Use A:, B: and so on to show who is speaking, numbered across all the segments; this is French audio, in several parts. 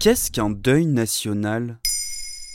A: Qu'est-ce qu'un deuil national?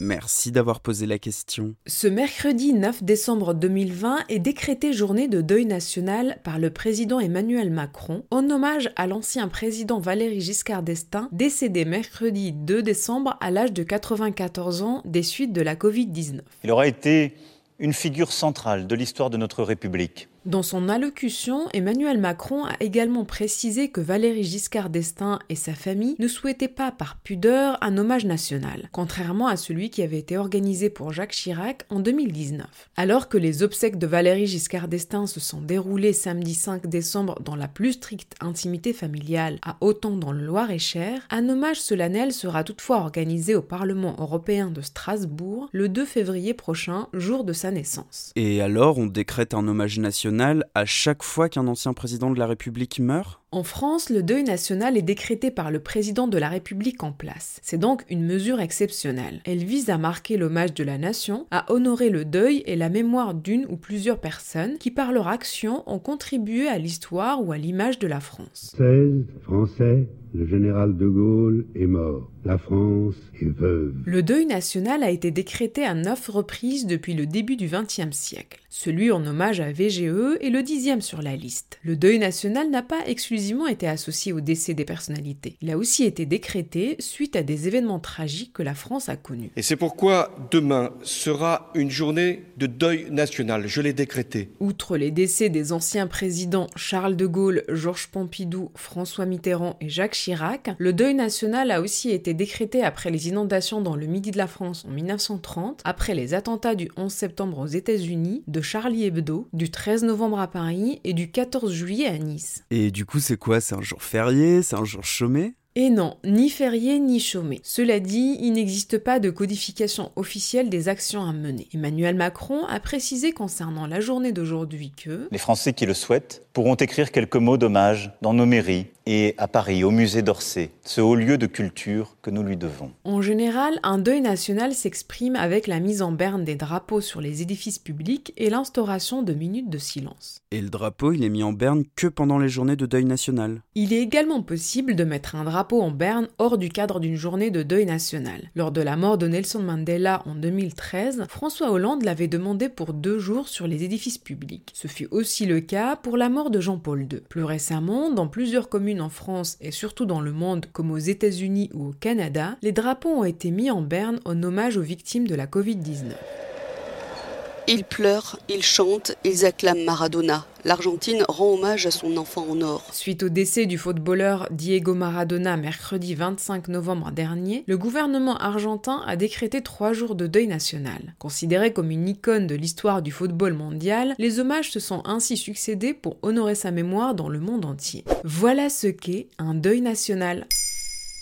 A: Merci d'avoir posé la question.
B: Ce mercredi 9 décembre 2020 est décrété journée de deuil national par le président Emmanuel Macron en hommage à l'ancien président Valéry Giscard d'Estaing, décédé mercredi 2 décembre à l'âge de 94 ans des suites de la Covid-19.
C: Il aura été une figure centrale de l'histoire de notre République.
B: Dans son allocution, Emmanuel Macron a également précisé que Valéry Giscard d'Estaing et sa famille ne souhaitaient pas par pudeur un hommage national, contrairement à celui qui avait été organisé pour Jacques Chirac en 2019. Alors que les obsèques de Valéry Giscard d'Estaing se sont déroulées samedi 5 décembre dans la plus stricte intimité familiale à Autant dans le Loir-et-Cher, un hommage solennel sera toutefois organisé au Parlement européen de Strasbourg le 2 février prochain, jour de sa naissance.
A: Et alors on décrète un hommage national à chaque fois qu'un ancien président de la République meurt?
B: En France, le deuil national est décrété par le président de la République en place. C'est donc une mesure exceptionnelle. Elle vise à marquer l'hommage de la nation, à honorer le deuil et la mémoire d'une ou plusieurs personnes qui, par leur action, ont contribué à l'histoire ou à l'image de la France.
D: 16 Français le général de Gaulle est mort. La France est veuve.
B: Le deuil national a été décrété à neuf reprises depuis le début du XXe siècle. Celui en hommage à VGE est le dixième sur la liste. Le deuil national n'a pas exclusivement été associé au décès des personnalités. Il a aussi été décrété suite à des événements tragiques que la France a connus.
E: Et c'est pourquoi demain sera une journée de deuil national. Je l'ai décrété.
B: Outre les décès des anciens présidents Charles de Gaulle, Georges Pompidou, François Mitterrand et Jacques Chirac, le deuil national a aussi été décrété après les inondations dans le midi de la France en 1930, après les attentats du 11 septembre aux États-Unis, de Charlie Hebdo, du 13 novembre à Paris et du 14 juillet à Nice.
A: Et du coup, c'est quoi? C'est un jour férié? C'est un jour chômé?
B: Et non, ni férié ni chômé. Cela dit, il n'existe pas de codification officielle des actions à mener. Emmanuel Macron a précisé concernant la journée d'aujourd'hui que
C: Les Français qui le souhaitent pourront écrire quelques mots d'hommage dans nos mairies et à Paris, au musée d'Orsay, ce haut lieu de culture que nous lui devons.
B: En général, un deuil national s'exprime avec la mise en berne des drapeaux sur les édifices publics et l'instauration de minutes de silence.
A: Et le drapeau, il est mis en berne que pendant les journées de deuil national.
B: Il est également possible de mettre un drapeau en berne hors du cadre d'une journée de deuil national. Lors de la mort de Nelson Mandela en 2013, François Hollande l'avait demandé pour deux jours sur les édifices publics. Ce fut aussi le cas pour la mort de Jean-Paul II. Plus récemment, dans plusieurs communes en France et surtout dans le monde comme aux États-Unis ou au Canada, les drapeaux ont été mis en berne en hommage aux victimes de la Covid-19.
F: Ils pleurent, ils chantent, ils acclament Maradona. L'Argentine rend hommage à son enfant en or.
B: Suite au décès du footballeur Diego Maradona mercredi 25 novembre dernier, le gouvernement argentin a décrété trois jours de deuil national. Considéré comme une icône de l'histoire du football mondial, les hommages se sont ainsi succédés pour honorer sa mémoire dans le monde entier. Voilà ce qu'est un deuil national.